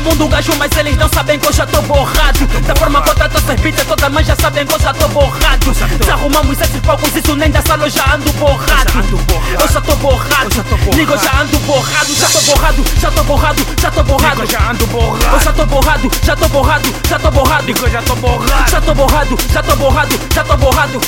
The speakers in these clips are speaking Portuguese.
Mundo gajo, mas eles não sabem que eu já tô borrado. Da forma que eu trato essas beats, toda mãe já sabem que eu já tô borrado. Já arrumamos esses palcos, isso nem da sala eu já ando borrado. Eu já tô borrado, Nigo já ando borrado Já tô borrado, já tô borrado, já tô borrado. Já ando borrado. Eu já tô borrado, já tô borrado, já tô borrado. Nigo já tô borrado. Já tô borrado, já tô borrado, já tô borrado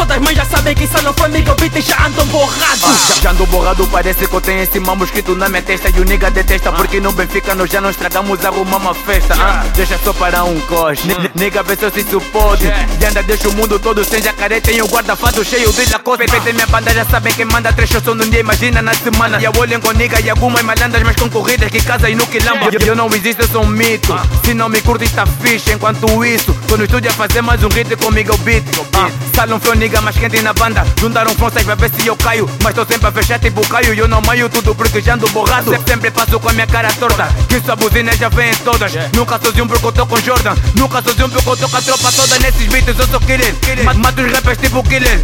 Todas as mães já sabem que isso não foi Miguel Beat e já andam borrados. Ah, já, ando borrado, parece que eu tenho esse mambo escrito na minha testa E o nigga detesta porque no Benfica nós já não estragamos, arrumamos uma festa. Ah, Deixa só para um coche, nigga vê se isso pode E anda deixa o mundo todo sem jacaré Tem o guarda-fato cheio de lacoste. Feita minha banda já sabem quem manda Três shows num dia, imagina na semana. E eu olho com nigga e algumas malandras mais concorridas Que casa e no quilamba Eu, eu não existo, eu sou um mito. Se não me curte está fixe. Enquanto isso, tô no estúdio a fazer mais um hit com Miguel Beat. Ah, Salão foi nigga mais quente na banda. Juntaram forças pra ver se eu caio. Mas tô sempre a fechar tipo caio. E eu não maio tudo porque já ando borrado. Sempre passo com a minha cara torta. Que sua buzina já vem todas. Nunca sozinho porque eu tô com Jordan. Nunca sozinho porque eu tô com a tropa toda Nesses beats. Eu sou killer Mato os rappers tipo killer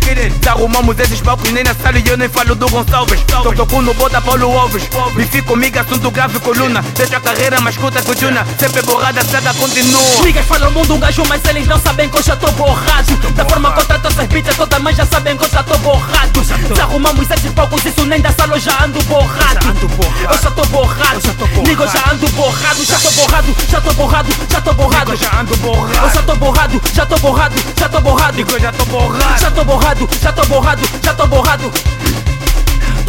Arrumamos esses palcos nem na sala E eu nem falo do Gonçalves. Tô tocando bota Paulo Alves. Me fico comigo assunto grave coluna. Deixa a carreira mais curta que o Juna Sempre borrada, estrada continua. Niggas falam mundo um gajo Mas eles não sabem que eu já tô borrado. Da forma que eu trato essas toda mas já sabem que eu já tô borrado Se arrumamos esses palcos, isso nem da sala eu já ando borrado Eu já tô borrado, Nigo já ando borrado Já tô borrado, já tô borrado, já tô borrado já ando borrado Eu já tô borrado, já tô borrado, já tô borrado Nigo já tô borrado Já tô borrado, já tô borrado, já tô borrado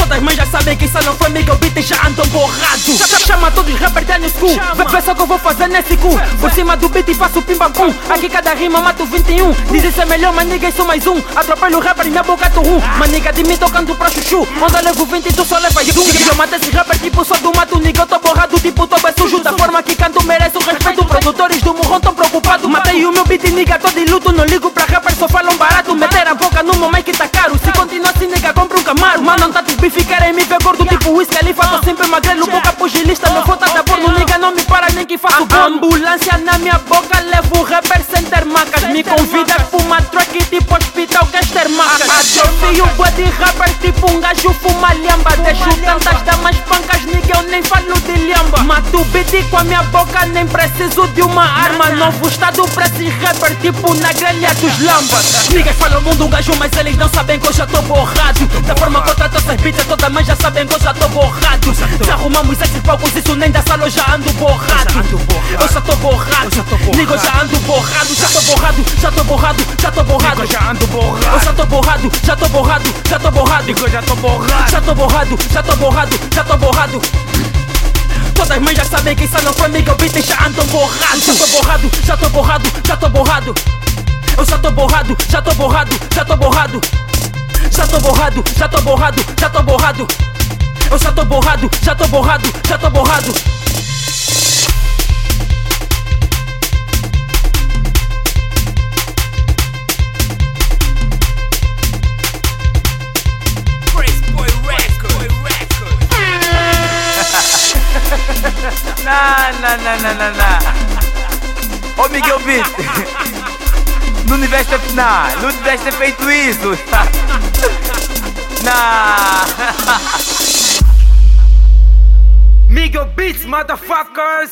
Todas as mães já sabem que isso não foi Miguel Beat e já andam borrados. Chama todos os rappers da New School. Vê só que eu vou fazer nesse cu. Por cima do beat e faço pimba pum. Aqui cada rima mato 21 Diz isso é melhor, mas nigga, sou mais um. Atropelo o rapper e minha boca tô rum. Maniga de mim tocando pra chuchu. Onda levo 20 e tu só leva um Eu mato esse rapper tipo só do mato. Nigga, eu tô borrado tipo tô é sujo. Da forma que canto merece o respeito Produtores do morrão tão preocupados. Matei o meu beat nigga, tô de luto. Não ligo pra rapper, só falam barato. Meter a boca no momento que tá caro. Se continuar assim nigga, compra um Camaro. Mano, não tá de bife, querem me ver gordo tipo whisky Ali faço sempre magrelo, boca pugilista Meu foto da porno, nigga, não me para nem que faço a Ambulância na minha boca, levo rapper sem ter macas Me convida fuma truck tipo hospital, quer ter macas Atrofio boa de rapper tipo um gajo fuma lhamba Deixo tantas damas pancas, nigga, eu nem falo de lhamba Mato beat com a minha boca, nem preciso de uma arma. Novo estado pra esses rapper, tipo na grelha dos lambas. Niggas falam o mundo gajo, mas eles não sabem que eu já tô borrado. Da forma que eu trato essas beats, toda mãe já sabem que eu já tô borrado. Se arrumamos esses palcos, isso nem da sala eu já ando borrado. Eu já tô borrado, Nigo já ando borrado Já tô borrado, já tô borrado, já tô borrado. Já ando borrado. Eu já tô borrado, já tô borrado, já tô borrado. Nigo já tô borrado. Já tô borrado, já tô borrado, já tô borrado Todas as mães já sabem que isso não foi Miguel Beat e já andam borrado Já tô borrado, já tô borrado, já tô borrado Eu já tô borrado, já tô borrado, já tô borrado Já tô borrado, já tô borrado, já tô borrado Eu já tô borrado, já tô borrado, já tô borrado Não, não, não, não, não, não. Ô Miguel Beat. Não deveste ter. Não, não deveste ter feito isso. Não. Miguel Beats, motherfuckers.